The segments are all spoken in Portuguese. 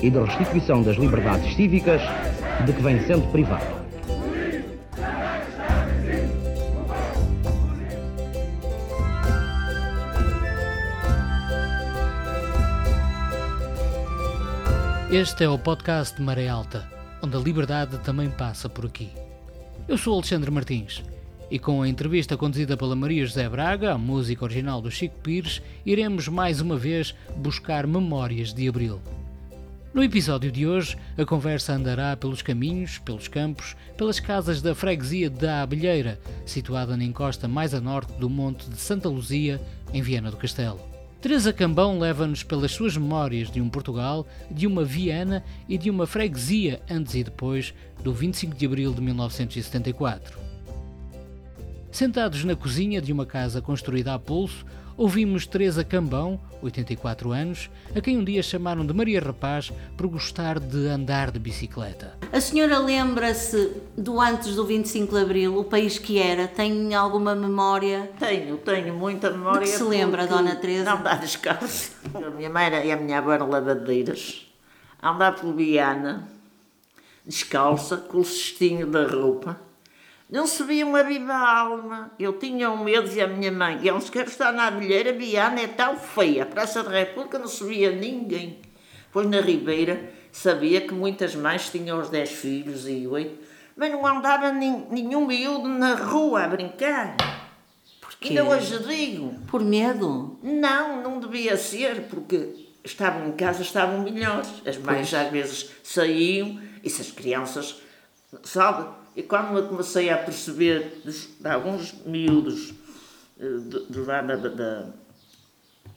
e de restituição das liberdades cívicas de que vem sendo privado. Este é o podcast de Maré Alta, onde a liberdade também passa por aqui. Eu sou Alexandre Martins e com a entrevista conduzida pela Maria José Braga, a música original do Chico Pires, iremos mais uma vez buscar memórias de Abril. No episódio de hoje, a conversa andará pelos caminhos, pelos campos, pelas casas da freguesia da Abelheira, situada na encosta mais a norte do Monte de Santa Luzia, em Viana do Castelo. Teresa Cambão leva-nos pelas suas memórias de um Portugal, de uma Viana e de uma freguesia antes e depois do 25 de abril de 1974. Sentados na cozinha de uma casa construída a pulso, ouvimos Teresa Cambão, 84 anos, a quem um dia chamaram de Maria Rapaz por gostar de andar de bicicleta. A senhora lembra-se do antes do 25 de Abril, o país que era? Tem alguma memória? Tenho, tenho muita memória. De que se lembra, porque Dona Teresa? Não dá descalço. A minha mãe era- e a minha avó eram lavadeiras. A andar por Viana, descalça, com o cestinho da roupa. Não se via uma viva alma. Eu tinha um medo, dizia a minha mãe, e eles querem estar na abelheira, Viana é tão feia. A Praça da República não se via ninguém. Pois na Ribeira sabia que muitas mães tinham os dez filhos e oito, mas não andava nin- nenhum miúdo na rua a brincar. Porquê? Ainda hoje digo, Por medo? não, não devia ser, porque estavam em casa, estavam melhores. As mães às vezes saíam e se as crianças, sabe? E quando eu comecei a perceber dos- de, alguns miúdos eh, de lá da, da,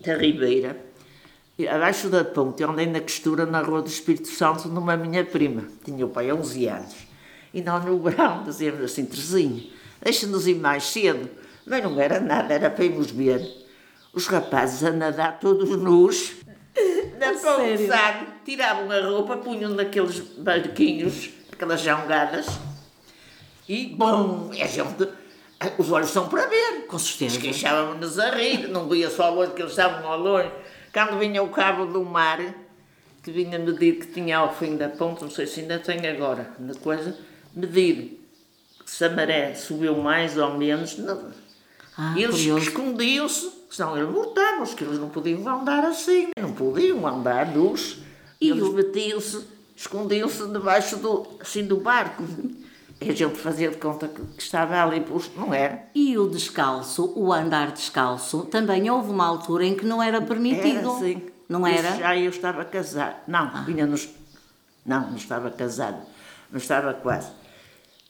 da Ribeira, abaixo da ponte, andei na costura na Rua do Espírito Santo, numa minha prima, tinha o pai 11 anos. E nós no verão dizíamos assim, Terezinha, deixa-nos ir mais cedo. Mas não era nada, era para irmos ver os rapazes a nadar todos nus, na ponte? Tiravam a roupa, punham naqueles barquinhos, aquelas jangadas, e, bom, a gente, os olhos são para ver. Com certeza. Esqueixávamos-nos a rir, não via só longe, que eles estavam ao longe. Quando vinha o cabo do mar, que vinha medir que tinha ao fim da ponte, não sei se ainda tem agora, na coisa, medir se a maré subiu mais ou menos. Não. Ah, eles escondiam-se, senão eles mortavam, que eles não podiam andar assim, não podiam andar nus. E eles metiam-se, escondiam-se debaixo do, assim, do barco. E a gente fazia de conta que, que estava ali não era. E o descalço, o andar descalço, também houve uma altura em que não era permitido. Era assim. Não Isso era? Já eu estava casado. Não, vinha nos. Não, não estava casado. Não estava quase.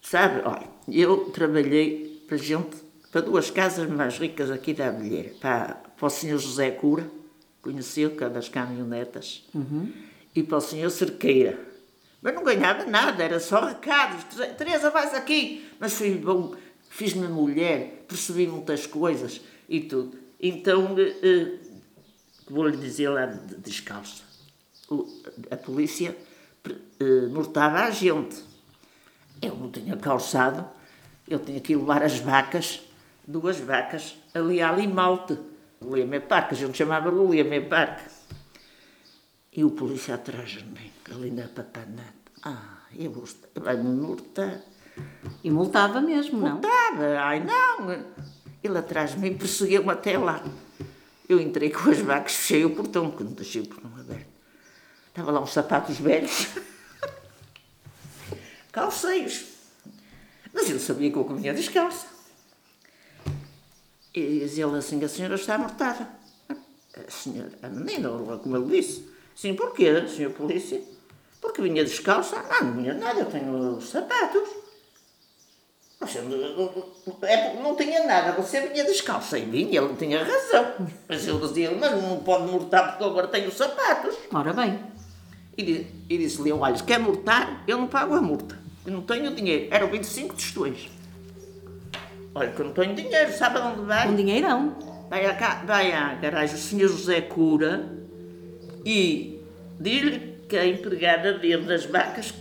Sabe, olha, eu trabalhei para gente, para duas casas mais ricas aqui da Abelheira. Para, para o senhor José Cura, conheceu, que é das caminhonetas, e para o senhor Cerqueira. Mas não ganhava nada, era só recados. Tere- Teresa, vais aqui. Mas fui bom, fiz-me mulher, percebi muitas coisas e tudo. Então, eh, eh, vou-lhe dizer lá de, de descalça. A polícia eh, mortava a gente. Eu não tinha calçado, eu tinha que levar as vacas, duas vacas, ali a Limalte, Leme Parque, a gente chamava Leme Parque. E o polícia atrás de mim, ali na papanata. Ah, eu vai-me mortar. E multava mesmo, não? Estava, ai não. Ele atrás de mim perseguiu-me até lá. Eu entrei com as vacas, fechei o portão, porque não deixei o portão aberto. Estava lá uns sapatos velhos. Calceiros. Mas ele sabia que eu comia descalça. E diz ele assim, a senhora está mortada. A senhora, a menina, como ele disse. Sim, porquê, senhor polícia? Porque vinha descalça. Não, não vinha nada, eu tenho os sapatos. Você não, é, não tinha nada, você vinha descalça e vinha, ele tinha razão. Mas eu dizia, mas não pode mortar porque agora tenho os sapatos. Ora bem. e, e disse-lhe, olha, se quer multar, eu não pago a multa. Eu não tenho dinheiro. Eram 25 tostões. Olha, que eu não tenho dinheiro, sabe aonde vai? Um dinheirão. Vai vai à garagem o senhor José Cura e diz-lhe que a empregada dele das vacas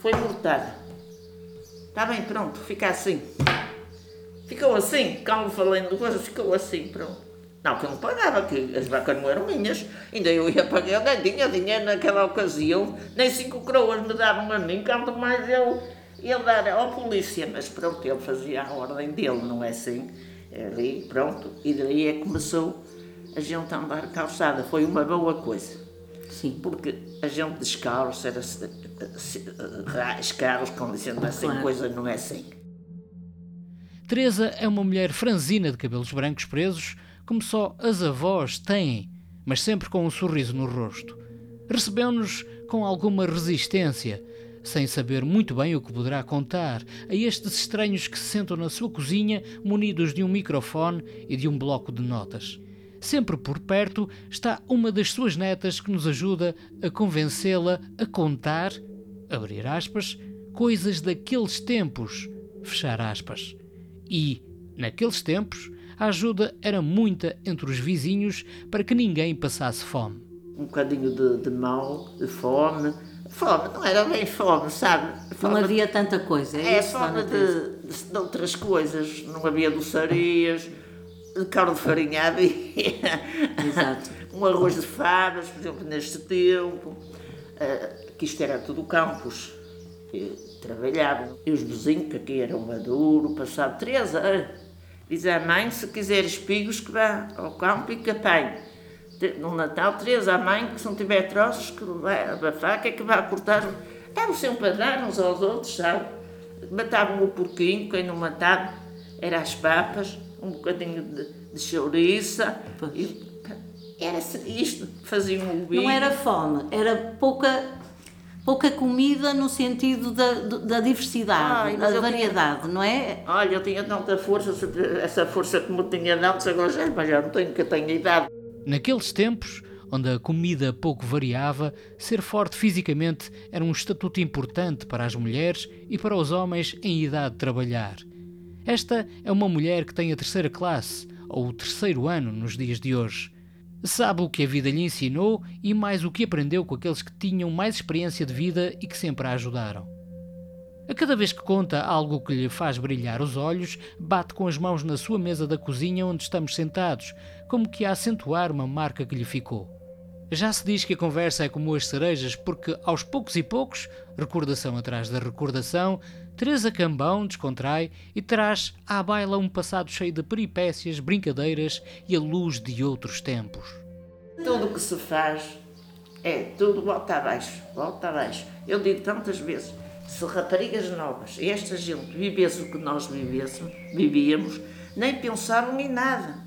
foi multada. Está bem, pronto, fica assim. Ficou assim, calmo falando coisas, ficou assim, pronto. Não, que eu não pagava, que as vacas não eram minhas. Ainda eu ia pagar, eu nem tinha dinheiro naquela ocasião, nem cinco coroas me davam a mim, quanto mais eu ia dar ao polícia. Mas pronto, ele fazia a ordem dele, não é assim? Ali, pronto, e daí é que começou a gente a andar calçada. Foi uma boa coisa. Sim. Porque a gente descalço, era se- se- rais, carros, como dizendo assim, Claro. coisa não é assim. Teresa é uma mulher franzina de cabelos brancos presos, como só as avós têm, mas sempre com um sorriso no rosto. Recebeu-nos com alguma resistência, sem saber muito bem o que poderá contar a estes estranhos que se sentam na sua cozinha munidos de um microfone e de um bloco de notas. Sempre por perto está uma das suas netas que nos ajuda a convencê-la a contar, abrir aspas, coisas daqueles tempos, fechar aspas. E, naqueles tempos, a ajuda era muita entre os vizinhos para que ninguém passasse fome. um bocadinho de, de mal, de fome. Fome, não era bem fome, sabe? Não Fome havia tanta coisa. É, É isso, fome de, de, de outras coisas. Não havia doçarias, carne de farinha havia. Exato. um arroz de favas, por exemplo, neste tempo. Ah, que isto era tudo campos. E trabalhavam. E os vizinhos, que aqui eram maduro, passavam. Teresa, ah, diz à mãe, se quiser espigos, que vá ao campo e que apanhe. No Natal, Teresa, à mãe, que se não tiver troços, que vai a faca, que vá cortar. Estavam sempre a dar uns aos outros, sabe? Matavam o porquinho, quem não matava era as papas, um bocadinho de, de chouriça. E, era isto, faziam o vinho. Não era fome, era pouca, pouca comida no sentido da, da diversidade, Ai, da eu tinha- variedade, não é? Olha, eu tinha tanta força, essa força que me tinha antes, agora já, mas já não tenho, que eu tenho idade. Naqueles tempos, onde a comida pouco variava, ser forte fisicamente era um estatuto importante para as mulheres e para os homens em idade de trabalhar. Esta é uma mulher que tem a terceira classe, ou o terceiro ano nos dias de hoje. Sabe o que a vida lhe ensinou e mais o que aprendeu com aqueles que tinham mais experiência de vida e que sempre a ajudaram. A cada vez que conta algo que lhe faz brilhar os olhos, bate com as mãos na sua mesa da cozinha onde estamos sentados, como que a acentuar uma marca que lhe ficou. Já se diz que a conversa é como as cerejas, porque aos poucos e poucos, recordação atrás da recordação, Teresa Cambão descontrai e traz à baila um passado cheio de peripécias, brincadeiras e a luz de outros tempos. Tudo o que se faz é tudo volta abaixo, volta abaixo. Eu digo tantas vezes, se raparigas novas e esta gente vivesse o que nós vivêssemos, vivíamos, nem pensavam em nada.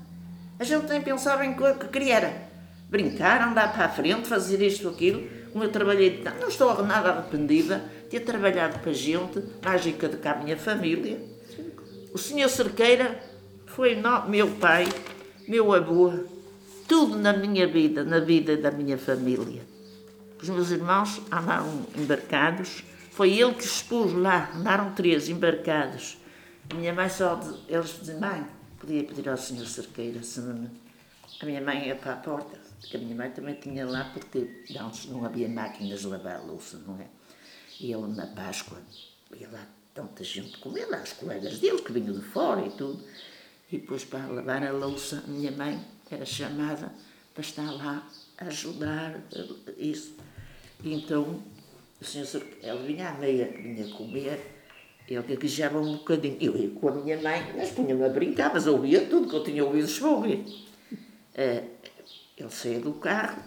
A gente nem pensava em coisa que queria brincar, andar para a frente, fazer isto, aquilo. Como eu trabalhei, não estou nada arrependida ter trabalhado para gente, mágica de cá a minha família. O senhor Cerqueira foi meu pai, meu avô, tudo na minha vida, na vida da minha família. Os meus irmãos andaram embarcados, foi ele que os pôs lá, andaram três embarcados. A minha mãe só, eles diziam, mãe, podia pedir ao senhor Cerqueira. A minha mãe ia para a porta, porque a minha mãe também tinha lá, porque antes não havia máquinas de lavar a louça, não é? E ele na Páscoa, ia lá tanta gente comer lá, os colegas dele que vinham de fora e tudo. E depois para lavar a louça, a minha mãe era chamada para estar lá a ajudar eh, isso. E então, o senhor, ela vinha à meia, vinha comer, ele gaguejava um bocadinho. Eu ia com a minha mãe, mas punha-me a brincar, mas ouvia tudo que eu tinha ouvido ouvir. Eh, ele saía do carro,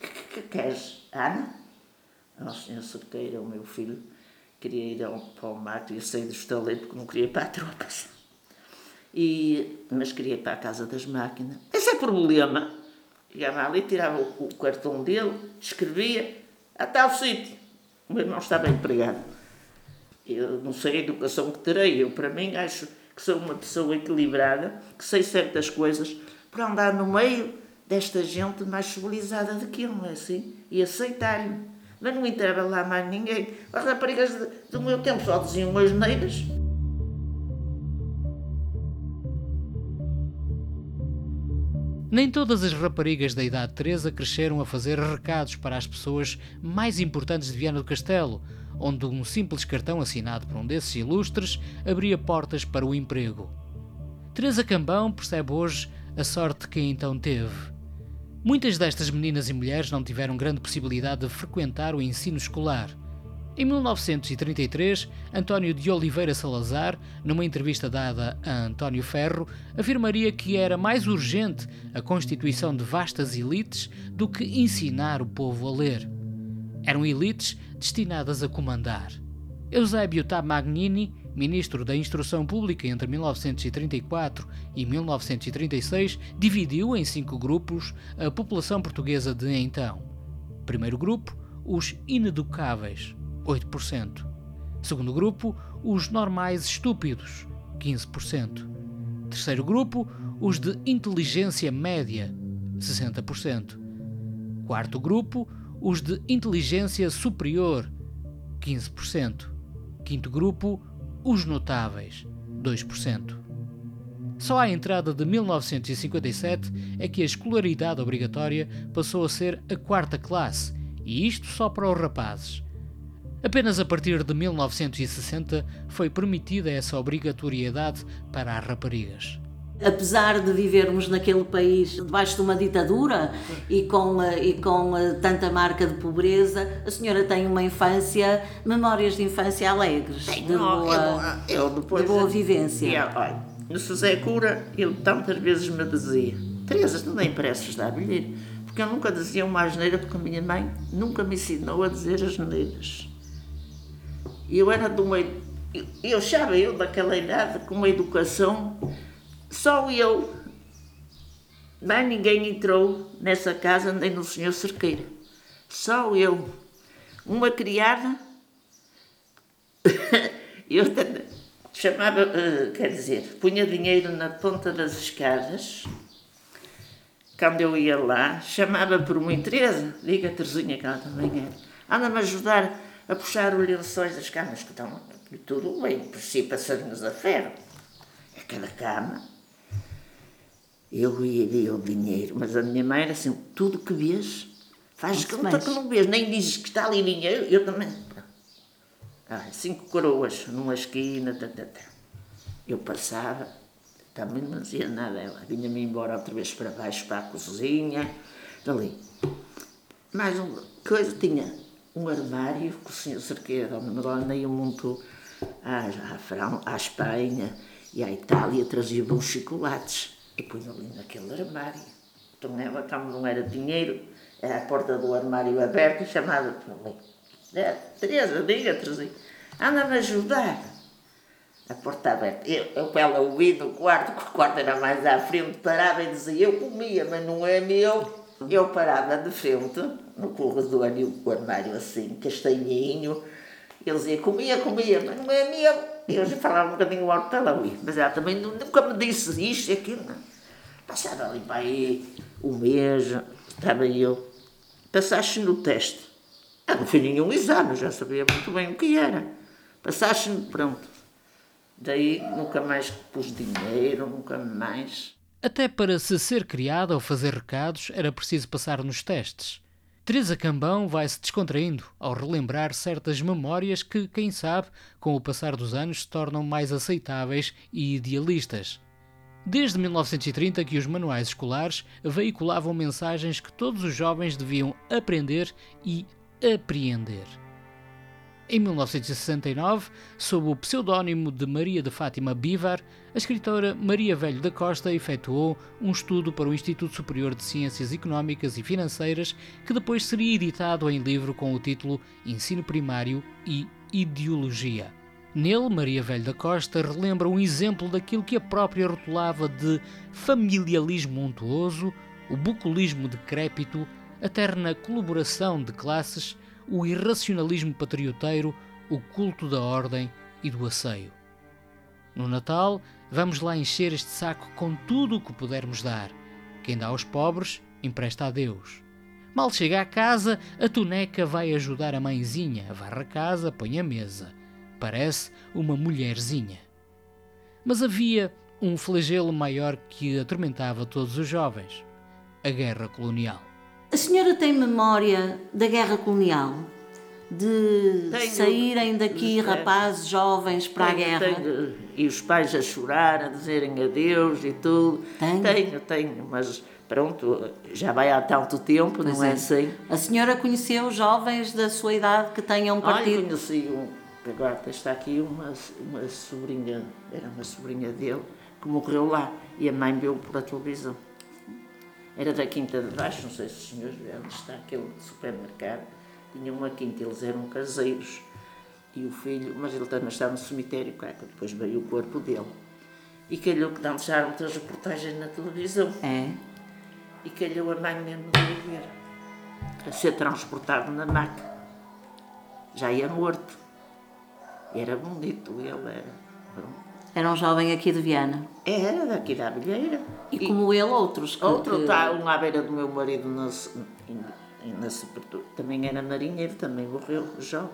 que, que queres, Ana? Senhor Cerqueira, o meu filho, queria ir ao, para o mato e sair do estaleiro porque não queria ir para a tropas. E, mas queria ir para a casa das máquinas. Esse é problema. Chegava ali, tirava o, o cartão dele, escrevia a tal sítio. O meu irmão estava empregado. Eu não sei a educação que terei. Eu, para mim, acho que sou uma pessoa equilibrada, que sei certas coisas. Por andar no meio, desta gente mais civilizada daquilo, não é assim? E aceitarem. Mas não entrava lá mais ninguém. As raparigas do meu tempo só diziam as neiras. Nem todas as raparigas da idade de Teresa cresceram a fazer recados para as pessoas mais importantes de Viana do Castelo, onde um simples cartão assinado por um desses ilustres abria portas para o emprego. Teresa Cambão percebe hoje a sorte que então teve. Muitas destas meninas e mulheres não tiveram grande possibilidade de frequentar o ensino escolar. Em 1933, António de Oliveira Salazar, numa entrevista dada a António Ferro, afirmaria que era mais urgente a constituição de vastas elites do que ensinar o povo a ler. Eram elites destinadas a comandar. Eusébio Magnini, ministro da Instrução Pública entre 1934 e 1936, dividiu em cinco grupos a população portuguesa de então. Primeiro grupo, os ineducáveis 8%. Segundo grupo, os normais estúpidos, 15%. Terceiro grupo, os de inteligência média, 60%. Quarto grupo, os de inteligência superior, 15%. Quinto grupo, os notáveis, 2%. Só à entrada de 1957 é que a escolaridade obrigatória passou a ser a quarta classe, e isto só para os rapazes. Apenas a partir de 1960 foi permitida essa obrigatoriedade para as raparigas. Apesar de vivermos naquele país debaixo de uma ditadura e com, e com tanta marca de pobreza, a senhora tem uma infância, memórias de infância alegres, de boa, eu, eu depois, de boa vivência. Eu, olha, no José Cura, ele tantas vezes me dizia: Teresa, tu nem pareces dar bilhete, porque eu nunca dizia uma asneira, porque a minha mãe nunca me ensinou a dizer asneiras. Eu era de uma. Eu achava eu daquela idade com uma educação, só eu. Mais ninguém entrou nessa casa nem no senhor Cerqueira. Só eu. Uma criada. eu chamava, eh, quer dizer, punha dinheiro na ponta das escadas. Quando eu ia lá, chamava por uma Teresa, diga Terezinha que ela também era, anda-me ajudar a puxar os lençóis das camas que estão tudo bem, por si passarinhos a ferro. É cada cama. Eu ia o dinheiro, mas a minha mãe era assim, tudo que vês, faz não, que não vês, nem dizes que está ali dinheiro, eu também. Ah, cinco coroas numa esquina, tá, tá, tá. eu passava, também não dizia nada, ela vinha-me embora outra vez para baixo, para a cozinha, ali. Mais uma coisa, tinha um armário que o senhor Cerqueira me ia muito à, à, à Espanha e à Itália, trazia bons chocolates e punha ali naquele armário. Então ela, como não era dinheiro, era a porta do armário aberta e chamava para ali. É, Teresa, diga, Teresa, anda-me ajudar. A porta aberta. Eu, eu para ela ouvir no quarto, porque o quarto era mais à frente, parava e dizia, eu comia, mas não é meu. Eu parava de frente, no corredor, e o armário assim, castanhinho. Ele dizia, comia, comia, mas não é meu. E eu já falava um bocadinho alto para ela Mas ela também nunca me disse isto e aquilo. Não. Passava ali para aí um mês, estava eu. Passaste no teste. Ah, não foi nenhum exame, já sabia muito bem o que era. Passaste, pronto. Daí nunca mais pus dinheiro, nunca mais. Até para se ser criada ou fazer recados era preciso passar nos testes. Teresa Cambão vai se descontraindo ao relembrar certas memórias que, quem sabe, com o passar dos anos se tornam mais aceitáveis e idealistas. Desde 1930 que os manuais escolares veiculavam mensagens que todos os jovens deviam aprender e apreender. Em 1969, sob o pseudónimo de Maria de Fátima Bivar, a escritora Maria Velho da Costa efetuou um estudo para o Instituto Superior de Ciências Económicas e Financeiras, que depois seria editado em livro com o título Ensino Primário e Ideologia. Nele, Maria Velho da Costa relembra um exemplo daquilo que a própria rotulava de familialismo untuoso, o bucolismo decrépito, a terna colaboração de classes o irracionalismo patrioteiro, o culto da ordem e do asseio. No Natal, vamos lá encher este saco com tudo o que pudermos dar. Quem dá aos pobres empresta a Deus. Mal chega à casa, a tuneca vai ajudar a mãezinha, varre a casa, põe a mesa. Parece uma mulherzinha. Mas havia um flagelo maior que atormentava todos os jovens: a guerra colonial. A senhora tem memória da guerra colonial? De Tenho. saírem daqui É. rapazes jovens para a Tenho- guerra? tenho- e os pais a chorar, a dizerem adeus e tudo. Tem? Tenho, tenho, mas pronto, já vai há tanto tempo, Pois não é, assim? A senhora conheceu jovens da sua idade que tenham Olha, partido? conheci um, agora está aqui uma, uma sobrinha, era uma sobrinha dele, que morreu lá e a mãe viu por a televisão. Era da Quinta de Baixo, não sei se os senhores vêem onde está aquele supermercado. Tinha uma quinta, eles eram caseiros. E o filho, mas ele também está no cemitério, claro, que depois veio o corpo dele. E calhou que deixaram muitas reportagens na televisão. É. E calhou a mãe mesmo de ir ver. A ser transportado na maca. Já ia morto. E era bonito, ele era. Pronto. Era um jovem aqui de Viana. Era daqui da Abelheira. E, como ele, outros. que- Outro que- está, um à beira do meu marido na, na. Também era marinheiro, também morreu jovem.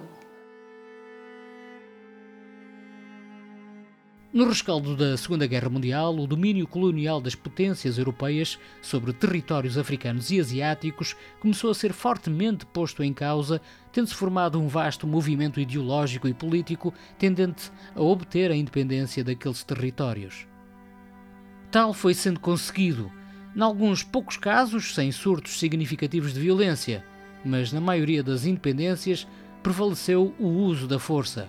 No rescaldo da Segunda Guerra Mundial, o domínio colonial das potências europeias sobre territórios africanos e asiáticos começou a ser fortemente posto em causa, tendo-se formado um vasto movimento ideológico e político tendente a obter a independência daqueles territórios. Tal foi sendo conseguido, em alguns poucos casos sem surtos significativos de violência, mas na maioria das independências prevaleceu o uso da força.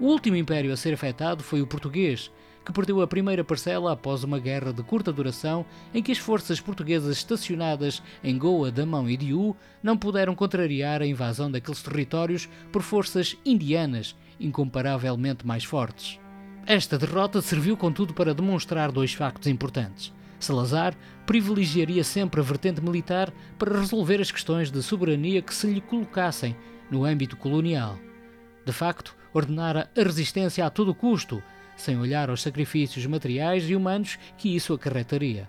O último império a ser afetado foi o português, que perdeu a primeira parcela após uma guerra de curta duração em que as forças portuguesas estacionadas em Goa, Damão e Diu não puderam contrariar a invasão daqueles territórios por forças indianas incomparavelmente mais fortes. Esta derrota serviu, contudo, para demonstrar dois factos importantes. Salazar privilegiaria sempre a vertente militar para resolver as questões de soberania que se lhe colocassem no âmbito colonial. De facto, ordenara a resistência a todo custo, sem olhar aos sacrifícios materiais e humanos que isso acarretaria.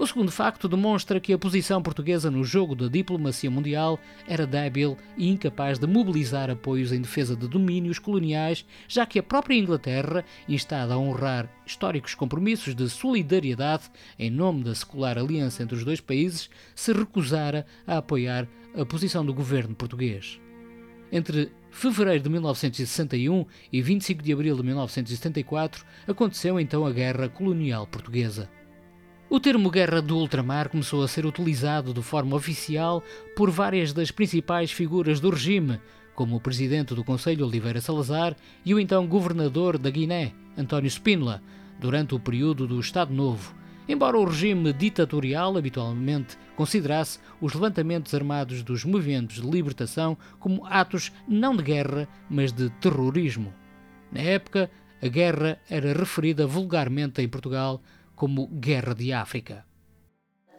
O segundo facto demonstra que a posição portuguesa no jogo da diplomacia mundial era débil e incapaz de mobilizar apoios em defesa de domínios coloniais, já que a própria Inglaterra, instada a honrar históricos compromissos de solidariedade em nome da secular aliança entre os dois países, se recusara a apoiar a posição do governo português. Entre fevereiro de 1961 e 25 de abril de 1974 aconteceu então a Guerra Colonial Portuguesa. O termo Guerra do Ultramar começou a ser utilizado de forma oficial por várias das principais figuras do regime, como o presidente do Conselho Oliveira Salazar e o então governador da Guiné, António Spínola, durante o período do Estado Novo, embora o regime ditatorial habitualmente considerasse os levantamentos armados dos movimentos de libertação como atos não de guerra, mas de terrorismo. Na época, a guerra era referida vulgarmente em Portugal como Guerra de África.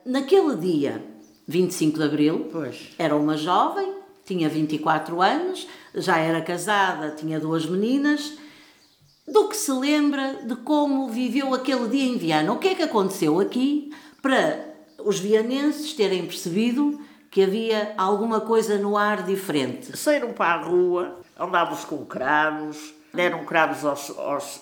Naquele dia, 25 de Abril, Pois. era uma jovem, tinha 24 anos, já era casada, tinha duas meninas. Do que se lembra de como viveu aquele dia em Viana? O que é que aconteceu aqui para os vianenses terem percebido que havia alguma coisa no ar diferente? Saíram para a rua, andavam-se com cravos, deram cravos aos, aos,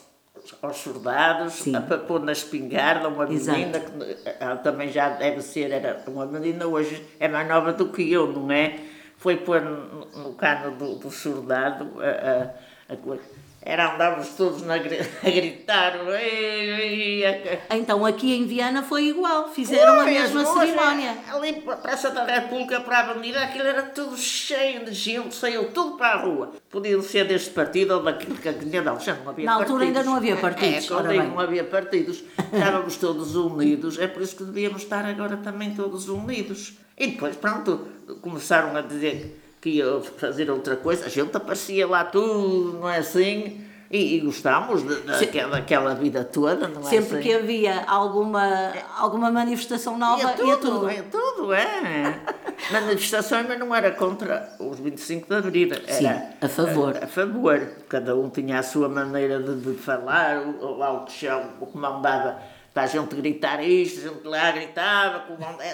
aos soldados, Sim. a- pôr na espingarda, uma Exato. menina que ela também já deve ser, era uma menina hoje, é mais nova do que eu, não é? Foi pôr no, no cano do, do soldado a, a, a coisa. Era, andávamos todos na, a gritar. "Ei, ei, a- Então aqui em Viana foi igual, fizeram a Ui, mesma ruas, cerimónia. Ali para a Praça da República, para a Avenida, aquilo era tudo cheio de gente, saiu tudo para a rua. Podiam ser deste partido ou daquele que não, já não havia Na altura ainda não havia partidos, É, quando não havia partidos, estávamos todos unidos, é por isso que devíamos estar agora também todos unidos. E depois, pronto, começaram a dizer que ia fazer outra coisa, a gente aparecia lá tudo, não é assim? E, e gostámos de- daquela, daquela vida toda, não é Sempre assim? que havia alguma, alguma manifestação nova, Ia ia tudo, tudo. ia tudo, é. Manifestações, mas não era contra os 25 de Abril. Era Sim, a favor. A, a favor. Cada um tinha a sua maneira de, de falar. Lá o que já o que mandava para a gente gritar isto, a gente lá gritava,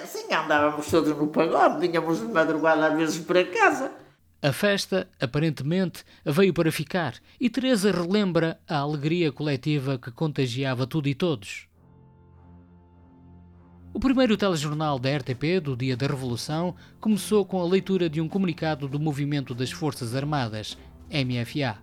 assim andávamos todos no pagode, vinhamos de madrugada às vezes para casa. A festa, aparentemente, veio para ficar e Teresa relembra a alegria coletiva que contagiava tudo e todos. O primeiro telejornal da RTP, do dia da Revolução, começou com a leitura de um comunicado do Movimento das Forças Armadas, MFA.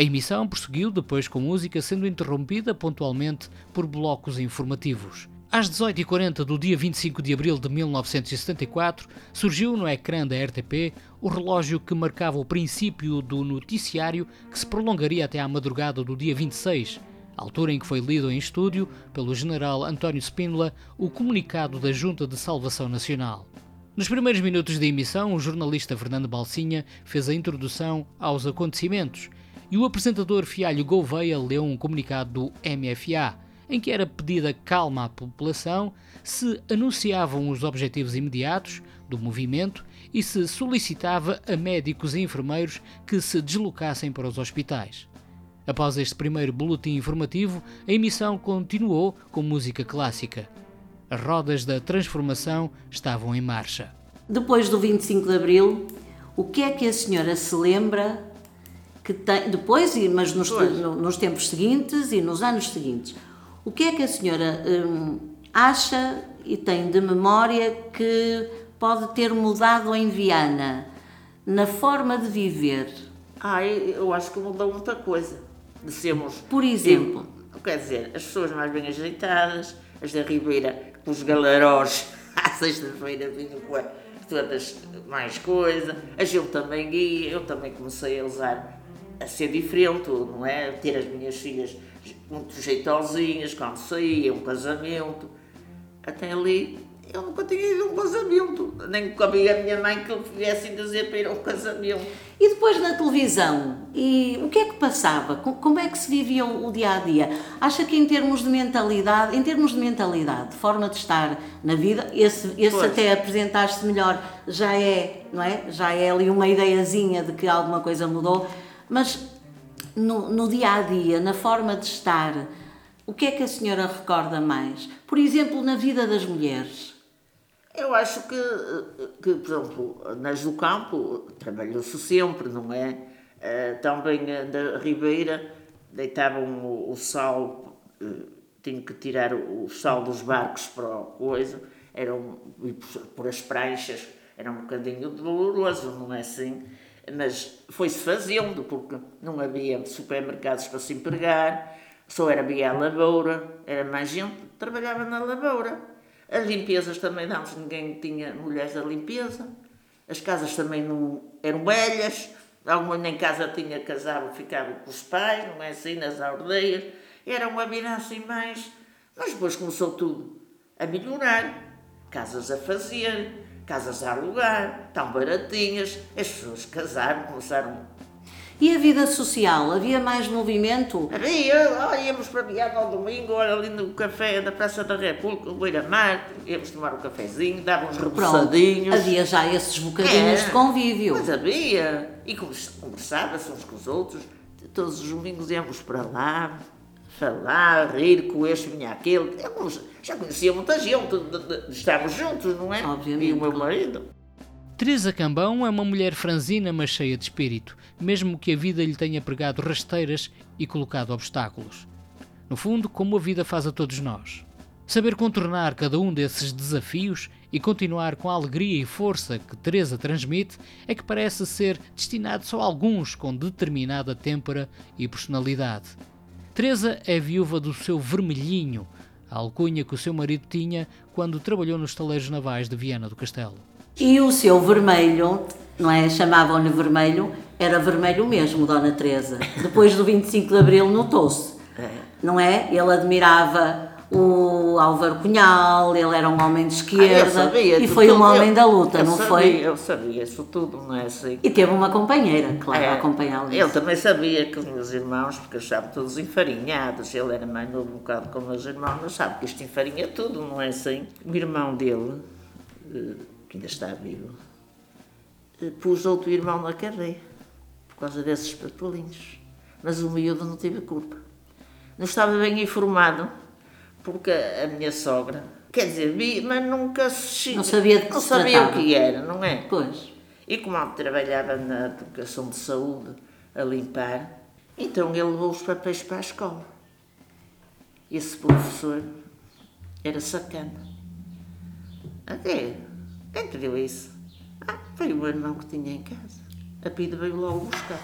A emissão prosseguiu depois com música sendo interrompida pontualmente por blocos informativos. Às 18h40 do dia 25 de abril de 1974, surgiu no ecrã da RTP o relógio que marcava o princípio do noticiário que se prolongaria até à madrugada do dia 26, altura em que foi lido em estúdio pelo general António Spínola o comunicado da Junta de Salvação Nacional. Nos primeiros minutos da emissão, o jornalista Fernando Balsinha fez a introdução aos acontecimentos e o apresentador Fialho Gouveia leu um comunicado do MFA, em que era pedida calma à população, se anunciavam os objetivos imediatos do movimento e se solicitava a médicos e enfermeiros que se deslocassem para os hospitais. Após este primeiro boletim informativo, a emissão continuou com música clássica. As rodas da transformação estavam em marcha. Depois do 25 de Abril, o que é que a senhora se lembra que tem, depois, mas nos, nos tempos seguintes e nos anos seguintes, o que é que a senhora hum, acha e tem de memória que pode ter mudado em Viana na forma de viver? Ah, eu acho que mudou muita coisa de sermos. Por exemplo? Eu, quer dizer, as pessoas mais bem ajeitadas, as da Ribeira, os galarós, à sexta-feira vinham com todas mais coisa, a gente também guia, eu também comecei a usar, a ser diferente, não é? Ter as minhas filhas muito jeitosinhas quando saía, um casamento. Até ali eu nunca tinha ido a um casamento, nem cabia a minha mãe que eu viesse dizer para ir a um casamento. E depois na televisão, e o que é que passava? Como é que se vivia o dia a dia? Acha que em termos de mentalidade, em termos de mentalidade, de forma de estar na vida, esse, esse até apresentar-se melhor já é, não é? Já é ali uma ideiazinha de que alguma coisa mudou, mas no, no dia a dia, na forma de estar, o que é que a senhora recorda mais? Por exemplo, na vida das mulheres. Eu acho que, que por exemplo, nas do campo trabalhou-se sempre, não é? Uh, também da Ribeira deitavam o, o sal, uh, tinham que tirar o, o, sal dos barcos para a coisa, eram, por as pranchas, era um bocadinho doloroso, não é assim? Mas foi-se fazendo, porque não havia supermercados para se empregar, só era via a lavoura, era mais gente, trabalhava na lavoura. As limpezas também não, ninguém tinha mulheres da limpeza. As casas também não eram velhas. Alguma nem casa tinha casado, ficava com os pais, não é assim, nas aldeias. Era uma vida assim mais. Mas depois começou tudo a melhorar. Casas a fazer, casas a alugar, tão baratinhas. As pessoas casaram, começaram e a vida social? Havia mais movimento? Havia, olha, íamos para Viana ao domingo, olha ali no café da Praça da República, o Beira-Mar, íamos tomar um cafezinho, davam uns repousadinhos. Havia já esses bocadinhos é, de convívio. Mas havia, e conversava-se uns com os outros, todos os domingos íamos para lá, falar, rir com este, vinha aquele. já conhecia muita gente, estávamos juntos, não é? Obviamente. E o meu marido. Teresa Cambão é uma mulher franzina, mas cheia de espírito, mesmo que a vida lhe tenha pregado rasteiras e colocado obstáculos. No fundo, como a vida faz a todos nós. Saber contornar cada um desses desafios e continuar com a alegria e força que Teresa transmite é que parece ser destinado só a alguns com determinada têmpera e personalidade. Teresa é viúva do seu vermelhinho, a alcunha que o seu marido tinha quando trabalhou nos taleiros navais de Viana do Castelo. E o seu vermelho, não é? Chamavam-lhe vermelho, era vermelho mesmo, Dona Teresa. Depois do 25 de Abril notou-se, é. não é? Ele admirava o Álvaro Cunhal, ele era um homem de esquerda ah, sabia, e foi um homem eu, da luta, não sabia, foi? Eu sabia isso tudo, não é assim? E teve uma companheira, claro, é, a acompanhá-lo. Ele também sabia que os meus irmãos, porque eu estava todos enfarinhados, ele era mais novo um bocado como os irmãos, não sabe que isto enfarinha tudo, não é assim? O irmão dele eh, que ainda está vivo, eh, pus outro irmão na cadeia, por causa desses patelinhos. Mas o miúdo não teve culpa. Não estava bem informado, porque a minha sogra, quer dizer, vi, mas nunca se... Não sabia de que Não se sabia o tratava. que era, não é? Pois. E como ele trabalhava na educação de saúde, a limpar, então ele levou os papéis para a escola. Esse professor era sacana. Até, quem te deu isso? Ah, foi o irmão que tinha em casa. A Pida veio logo buscar.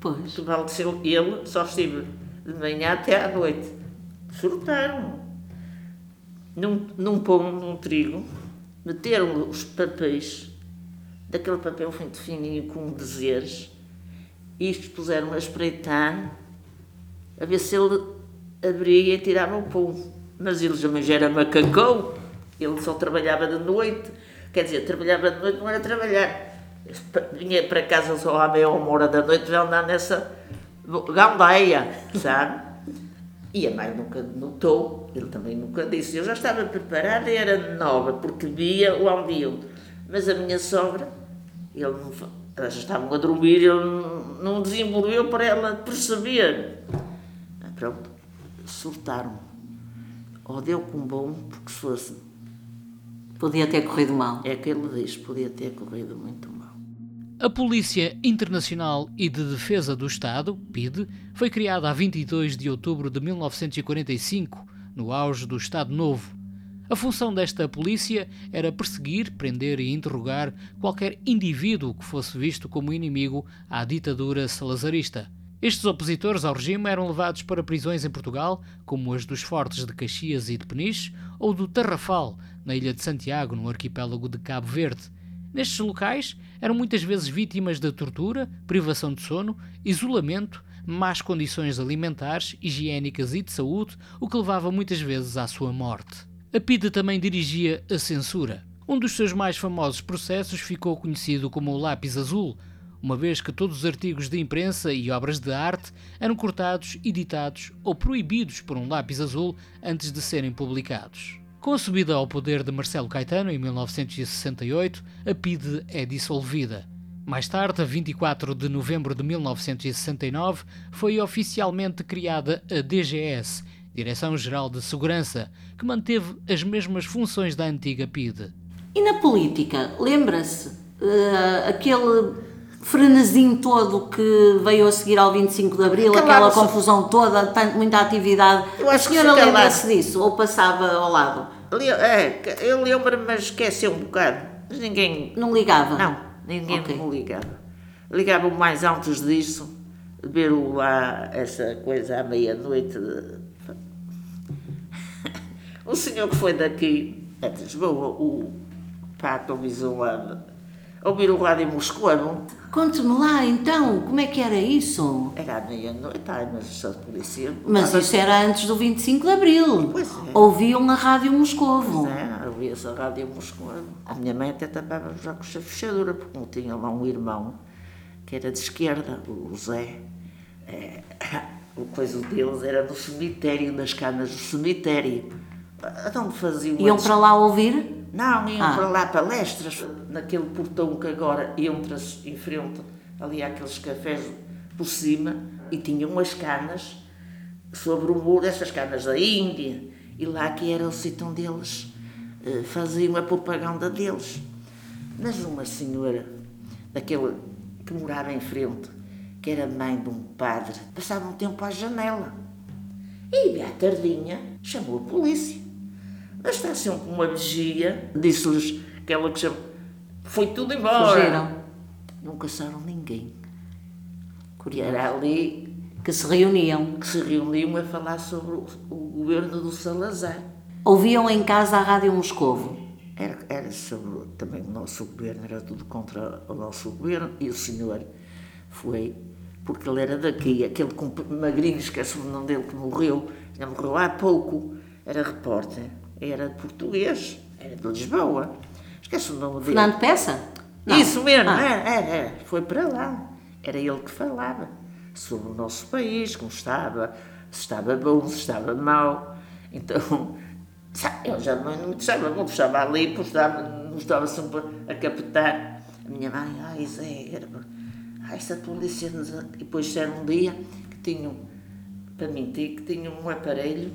Pois. Ser ele, só estive de manhã até à noite. Surtaram. Num, num pão, num trigo, meteram os papéis, daquele papel muito fininho com dizeres, e puseram a espreitar, a ver se ele abria e tirava o pão. Mas ele já era macacão, ele só trabalhava de noite. Quer dizer, trabalhava de noite não era trabalhar. Vinha para casa só à meia hora da noite, já andar nessa gandaia, sabe? E a mãe nunca notou, ele também nunca disse. Eu já estava preparada e era nova, porque via o ambiente. Mas a minha sogra, ele não, elas estavam a dormir, ele não- desenvolveu para ela perceber. Ah, Pronto, surtaram. Ou deu com bom, porque se fosse, Podia ter corrido mal. é que ele diz, podia ter corrido muito mal. A Polícia Internacional e de Defesa do Estado, PIDE, foi criada a 22 de outubro de 1945, no auge do Estado Novo. A função desta polícia era perseguir, prender e interrogar qualquer indivíduo que fosse visto como inimigo à ditadura salazarista. Estes opositores ao regime eram levados para prisões em Portugal, como as dos Fortes de Caxias e de Peniche, ou do Tarrafal, na ilha de Santiago, no arquipélago de Cabo Verde. Nestes locais, eram muitas vezes vítimas de tortura, privação de sono, isolamento, más condições alimentares, higiênicas e de saúde, o que levava muitas vezes à sua morte. A PIDE também dirigia a censura. Um dos seus mais famosos processos ficou conhecido como o Lápis Azul, uma vez que todos os artigos de imprensa e obras de arte eram cortados, editados ou proibidos por um lápis azul antes de serem publicados. Com a subida ao poder de Marcelo Caetano em 1968, a PIDE é dissolvida. Mais tarde, a 24 de novembro de 1969, foi oficialmente criada a DGS, Direção-Geral de Segurança, que manteve as mesmas funções da antiga PIDE. E na política, lembra-se eh, aquele frenesim todo que veio a seguir ao 25 de Abril, aquela confusão toda, tanto, muita atividade. Eu acho a que senhora se lembra-se disso ou passava ao lado? É, eu lembro-me, mas esqueci um bocado. Mas ninguém. Não ligava? Não, ninguém Ok. me ligava. Ligava mais antes disso, ver o lá, essa coisa à meia-noite. de- O senhor que foi daqui, de Lisboa, o para a televisão lá, ouvir o rádio Moscovo, Conte-me lá então, como é que era isso? era à meia-noite, ai, mas só polícia. Mas isso era antes do 25 de Abril. Pois é. Ouviam a Rádio Moscovo. É, ouvia-se a rádio Moscovo. A minha mãe até tapava já com a fechadura, porque não tinha lá um irmão que era de esquerda, o Zé. É, o coisa deles era no cemitério, nas canas do cemitério. Então faziam. Iam antes- para lá ouvir? Não, iam Ah. para lá palestras, naquele portão que agora entra-se em frente, ali há aqueles cafés por cima, e tinham as canas sobre o muro, essas canas da Índia, e lá que era o sítio onde eles eh, faziam a propaganda deles. Mas uma senhora, daquele que morava em frente, que era mãe de um padre, passava um tempo à janela. E à tardinha chamou a polícia. Mas está sempre uma vigia, disse-lhes aquela que chama. Foi tudo embora. Fugiram. Não caçaram ninguém. Era ali Que se reuniam. que se reuniam a falar sobre o, governo do Salazar. Ouviam em casa a Rádio Moscovo. Era, era sobre também o nosso governo, era tudo contra o nosso governo, e o senhor foi, porque ele era daqui, aquele magrinho, esquece o nome dele, que morreu, já morreu há pouco, era repórter, era português, era de Lisboa, esquece o nome dele. Fernando Peça? Não. Isso mesmo, Ah. era, era, era, foi para lá. Era ele que falava sobre o nosso país, como estava, se estava bom, se estava mau. Então, eu já não me estava bom, estava ali, pois estava, não estava sempre a captar. A minha mãe, ai Zé, era, ai, essa polícia. nos a-" E depois disseram um dia que tinham, para mentir, que tinham um aparelho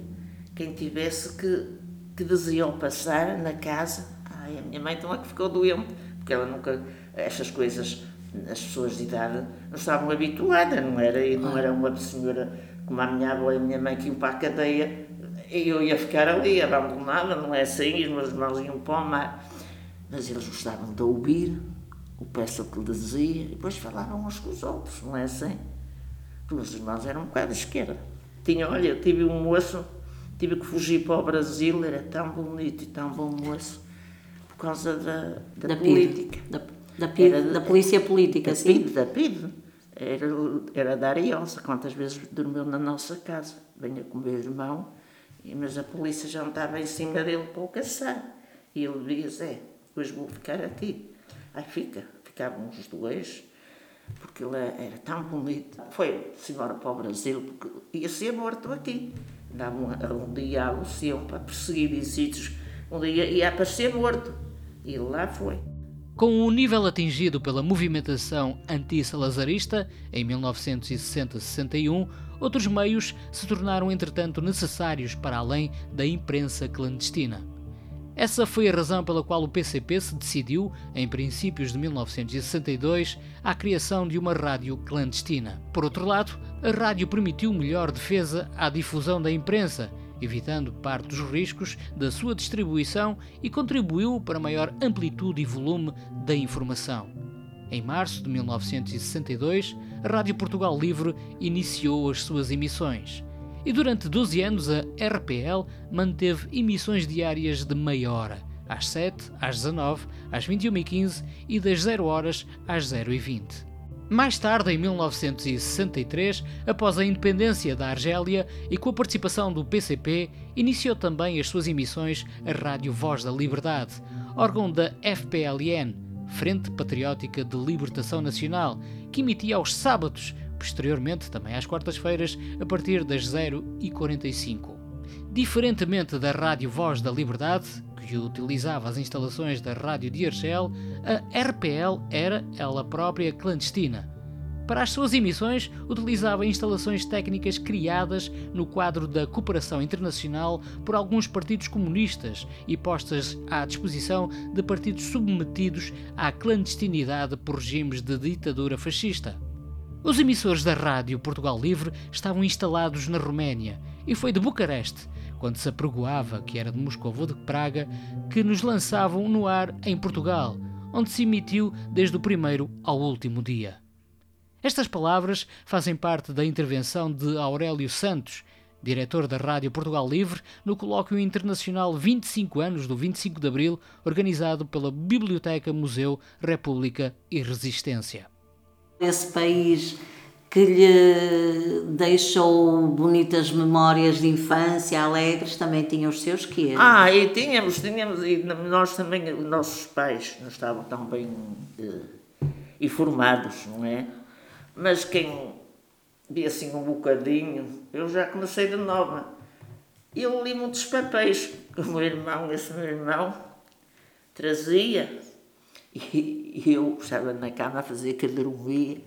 quem tivesse que, que diziam passar na casa. Ai, a minha mãe então é que ficou doente, porque ela nunca, estas coisas, as pessoas de idade não estavam habituadas, não era, e não era uma senhora como a minha avó e a minha mãe que iam para a cadeia, eu ia ficar ali abandonada, não é assim, os meus irmãos iam para o mar. Mas eles gostavam de ouvir o peça que lhe dizia, e depois falavam uns com os outros, não é assim? Os meus irmãos eram um bocado de esquerda. Tinha, olha, eu tive um moço, tive que fugir para o Brasil, era tão bonito e tão bom moço, por causa da, da, Da política. Da, da, PID, Era- da polícia política, Da sim. PID, da PID. Era, era da Ariosa, quantas vezes dormiu na nossa casa. Venha com o meu irmão, mas a polícia já estava em cima dele para o caçar. E ele dizia, Zé, hoje vou ficar aqui. Aí fica, ficavam os dois, porque ele era tão bonito. Foi-se embora para o Brasil, porque ia ser morto aqui. Davam um, dia Lucião para perseguir em sítios, um dia ia aparecer morto. E lá foi. Com o nível atingido pela movimentação anti-salazarista em 1960-61, outros meios se tornaram entretanto necessários para além da imprensa clandestina. Essa foi a razão pela qual o PCP se decidiu, em princípios de 1962, à criação de uma rádio clandestina. Por outro lado, a rádio permitiu melhor defesa à difusão da imprensa, evitando parte dos riscos da sua distribuição e contribuiu para maior amplitude e volume da informação. Em março de 1962, a Rádio Portugal Livre iniciou as suas emissões. E durante 12 anos a RPL manteve emissões diárias de meia hora, às 7, às 19, às 21h15 e das 0 horas às 0h20. Mais tarde, em 1963, após a independência da Argélia e com a participação do PCP, iniciou também as suas emissões a Rádio Voz da Liberdade, órgão da FPLN, Frente Patriótica de Libertação Nacional, que emitia aos sábados, posteriormente também às quartas-feiras, a partir das 0h45. Diferentemente da Rádio Voz da Liberdade, que utilizava as instalações da Rádio de Argel, a RPL era ela própria clandestina. Para as suas emissões, utilizava instalações técnicas criadas no quadro da cooperação internacional por alguns partidos comunistas e postas à disposição de partidos submetidos à clandestinidade por regimes de ditadura fascista. Os emissores da Rádio Portugal Livre estavam instalados na Roménia e foi de Bucareste, quando se apregoava que era de Moscou ou de Praga, que nos lançavam no ar em Portugal, onde se emitiu desde o primeiro ao último dia. Estas palavras fazem parte da intervenção de Aurélio Santos, diretor da Rádio Portugal Livre, no colóquio internacional 25 anos do 25 de Abril, organizado pela Biblioteca Museu República e Resistência. Esse país que lhe deixou bonitas memórias de infância, alegres, também tinha os seus quê? Ah, e tínhamos, tínhamos, e nós também, os nossos pais não estavam tão bem eh, informados, não é? Mas quem via assim um bocadinho, eu já comecei de nova. Eu li muitos papéis que o meu irmão, esse meu irmão, trazia. E, e eu estava na cama a fazer dormia,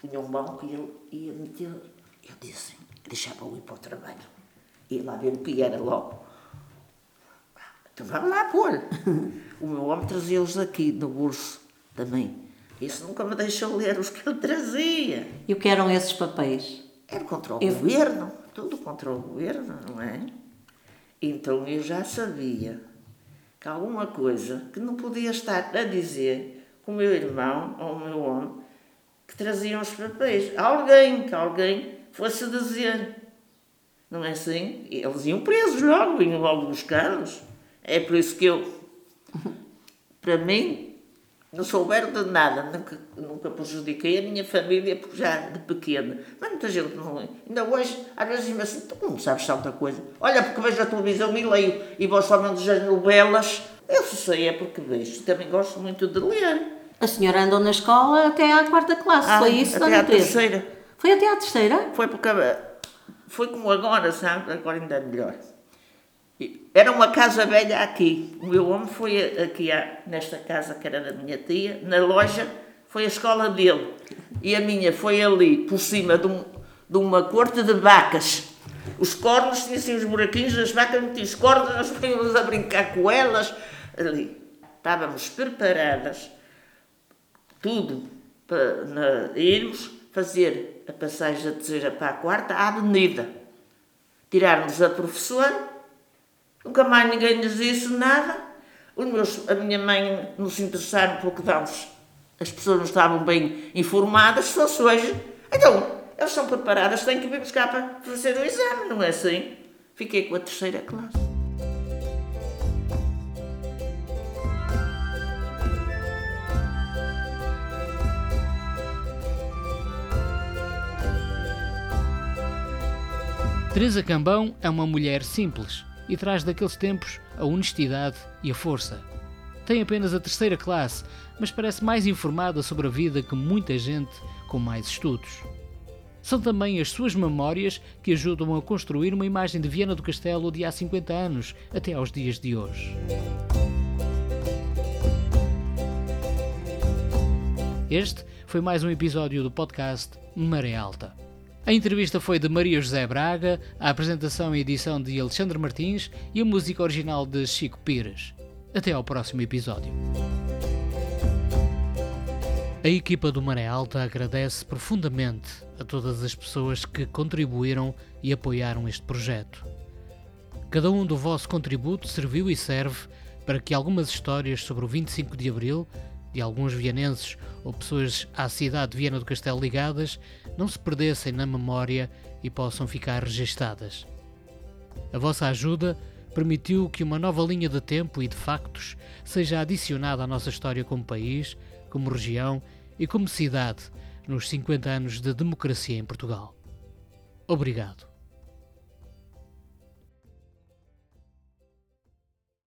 tinha um banco e ele ia meter. Eu disse, deixava-o ir para o trabalho. Ia lá ver o que era logo. Então vamos lá pôr. O meu homem trazia-os aqui no bolso também. Isso nunca me deixou ler os que ele trazia. E o que eram esses papéis? Era contra o Eu- governo, tudo contra o governo, não é? Então eu já sabia que alguma coisa que não podia estar a dizer com o meu irmão ou o meu homem que traziam os papéis. Alguém, que alguém fosse dizer. Não é assim? Eles iam presos logo, vinham logo buscá-los. É por isso que eu, para mim, não souberam de nada, nunca, nunca prejudiquei a minha família, porque já de pequena. Mas muita gente não. Ainda hoje, às vezes diz-me assim: tu não sabes tanta coisa. Olha, porque vejo a televisão e leio, e vou somente as novelas. Eu se sei é porque vejo. Também gosto muito de ler. A senhora andou na escola até à quarta classe, Ah, foi isso, até à terceira. Foi até à terceira? Foi porque. Foi como agora, sabe? Agora ainda é melhor. Era uma casa velha aqui. O meu homem foi aqui, nesta casa que era da minha tia, na loja, foi a escola dele. E a minha foi ali, por cima de, um- de uma corte de vacas. Os cornos tinham assim os buraquinhos, as vacas metiam os cornos, nós íamos a brincar com elas. Ali. Estávamos preparadas, tudo, para irmos fazer a passagem da terceira para a quarta à avenida. Tirarmos a professora, nunca mais ninguém nos disse nada. Meus, a minha mãe não se interessaram porque dávamos, as pessoas não estavam bem informadas, se fosse hoje. Então, elas estão preparadas, têm que vir buscar para fazer o exame, não é assim? Fiquei com a terceira classe. Teresa Cambão é uma mulher simples e traz daqueles tempos a honestidade e a força. Tem apenas a terceira classe, mas parece mais informada sobre a vida que muita gente com mais estudos. São também as suas memórias que ajudam a construir uma imagem de Viana do Castelo de há 50 anos até aos dias de hoje. Este foi mais um episódio do podcast Maré Alta. A entrevista foi de Maria José Braga, a apresentação e edição de Alexandre Martins e a música original de Chico Pires. Até ao próximo episódio. A equipa do Maré Alta agradece profundamente a todas as pessoas que contribuíram e apoiaram este projeto. Cada um do vosso contributo serviu e serve para que algumas histórias sobre o 25 de Abril, de alguns vianenses ou pessoas à cidade de Viana do Castelo ligadas, não se perdessem na memória e possam ficar registadas. A vossa ajuda permitiu que uma nova linha de tempo e de factos seja adicionada à nossa história como país, como região e como cidade nos 50 anos de democracia em Portugal. Obrigado.